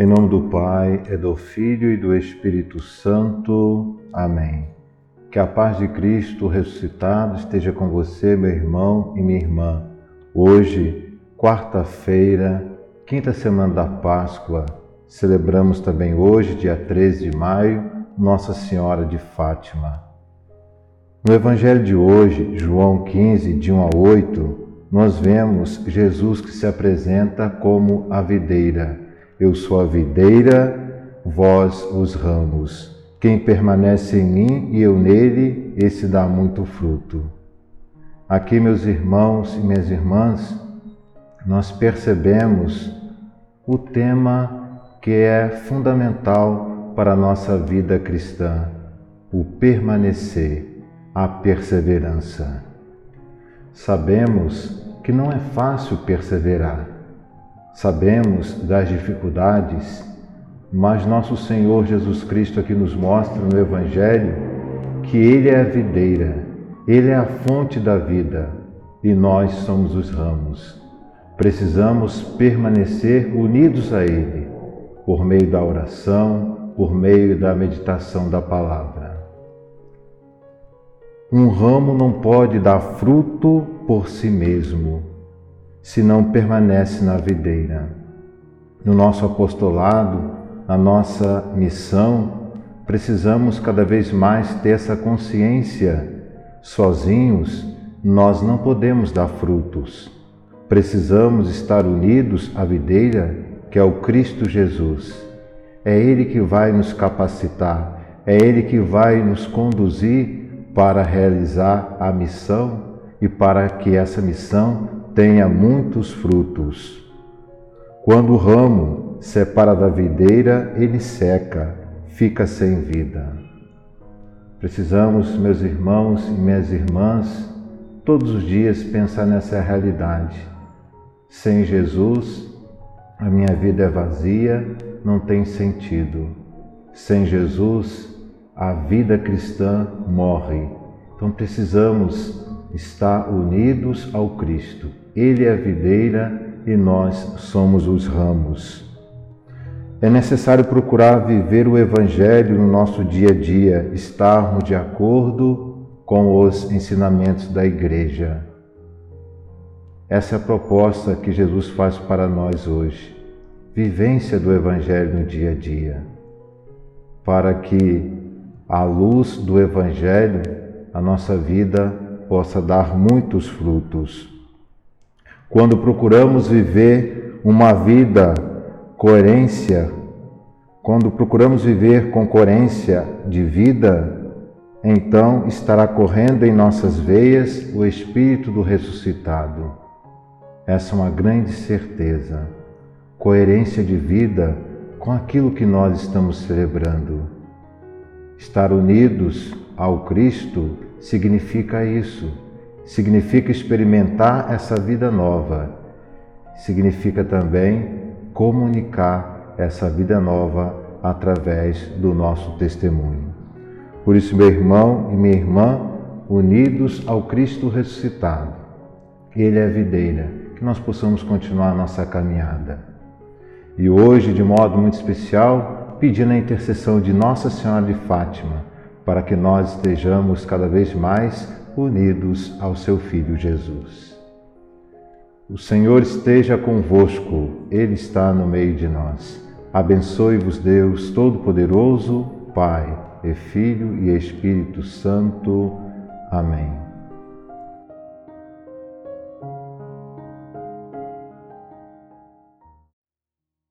Em nome do Pai, e do Filho e do Espírito Santo. Amém. Que a paz de Cristo ressuscitado esteja com você, meu irmão e minha irmã. Hoje, quarta-feira, quinta semana da Páscoa, celebramos também hoje, dia 13 de maio, Nossa Senhora de Fátima. No Evangelho de hoje, João 15, de 1 a 8, nós vemos Jesus que se apresenta como a videira eu sou a videira, vós os ramos. Quem permanece em mim e eu nele, esse dá muito fruto. Aqui, meus irmãos e minhas irmãs, nós percebemos o tema que é fundamental para a nossa vida cristã: o permanecer, a perseverança. Sabemos que não é fácil perseverar Sabemos das dificuldades, mas nosso Senhor Jesus Cristo aqui nos mostra no Evangelho que Ele é a videira, Ele é a fonte da vida e nós somos os ramos. Precisamos permanecer unidos a Ele por meio da oração, por meio da meditação da palavra. Um ramo não pode dar fruto por si mesmo se não permanece na videira. No nosso apostolado, na nossa missão, precisamos cada vez mais ter essa consciência. Sozinhos, nós não podemos dar frutos. Precisamos estar unidos à videira, que é o Cristo Jesus. É Ele que vai nos capacitar, é Ele que vai nos conduzir para realizar a missão e para que essa missão tenha muitos frutos. Quando o ramo separa da videira, ele seca, fica sem vida. Precisamos, meus irmãos e minhas irmãs, todos os dias pensar nessa realidade. Sem Jesus, a minha vida é vazia, não tem sentido. Sem Jesus, a vida cristã morre. Então precisamos estar unidos ao Cristo. Ele é a videira e nós somos os ramos. É necessário procurar viver o Evangelho no nosso dia a dia, estarmos de acordo com os ensinamentos da Igreja. Essa é a proposta que Jesus faz para nós hoje. Vivência do Evangelho no dia a dia. Para que, à luz do Evangelho, a nossa vida possa dar muitos frutos. Quando procuramos viver uma vida coerência, quando procuramos viver com coerência de vida, então estará correndo em nossas veias o Espírito do ressuscitado. Essa é uma grande certeza. Coerência de vida com aquilo que nós estamos celebrando. Estar unidos ao Cristo significa isso significa experimentar essa vida nova, significa também comunicar essa vida nova através do nosso testemunho. Por isso, meu irmão e minha irmã, unidos ao Cristo ressuscitado, Ele é a videira, que nós possamos continuar a nossa caminhada. E hoje, de modo muito especial, pedindo a intercessão de Nossa Senhora de Fátima, para que nós estejamos cada vez mais unidos ao seu Filho Jesus. O Senhor esteja convosco, Ele está no meio de nós. Abençoe-vos, Deus Todo-Poderoso, Pai e Filho e Espírito Santo. Amém.